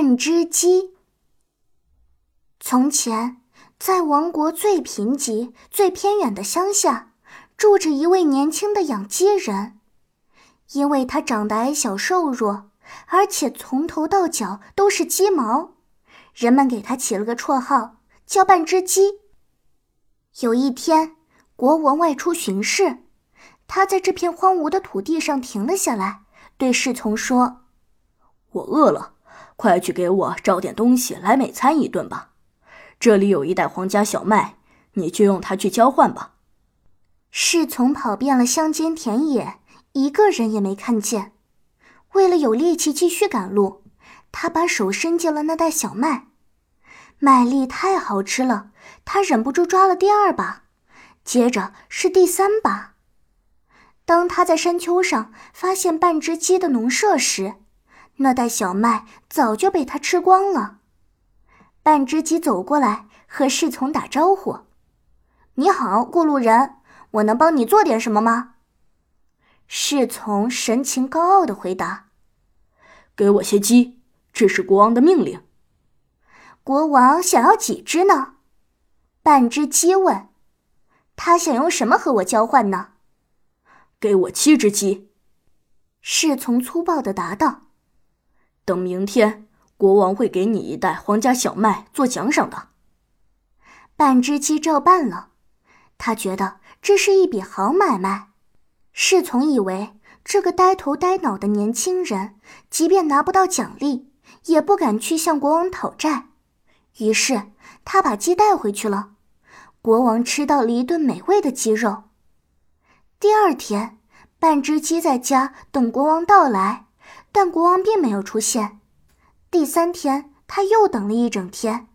半只鸡。从前，在王国最贫瘠、最偏远的乡下，住着一位年轻的养鸡人。因为他长得矮小瘦弱，而且从头到脚都是鸡毛，人们给他起了个绰号，叫半只鸡。有一天，国王外出巡视，他在这片荒芜的土地上停了下来，对侍从说：“我饿了，快去给我找点东西来美餐一顿吧。这里有一袋皇家小麦，你就用它去交换吧。”侍从跑遍了乡间田野。一个人也没看见。为了有力气继续赶路，他把手伸进了那袋小麦，麦粒太好吃了，他忍不住抓了第二把，接着是第三把。当他在山丘上发现半只鸡的农舍时，那袋小麦早就被他吃光了。半只鸡走过来和侍从打招呼：“你好，过路人，我能帮你做点什么吗？”侍从神情高傲的回答：“给我些鸡，这是国王的命令。”国王想要几只呢？半只鸡问：“他想用什么和我交换呢？”“给我七只鸡。”侍从粗暴的答道。“等明天，国王会给你一袋皇家小麦做奖赏的。”半只鸡照办了，他觉得这是一笔好买卖。侍从以为这个呆头呆脑的年轻人，即便拿不到奖励，也不敢去向国王讨债，于是他把鸡带回去了。国王吃到了一顿美味的鸡肉。第二天，半只鸡在家等国王到来，但国王并没有出现。第三天，他又等了一整天，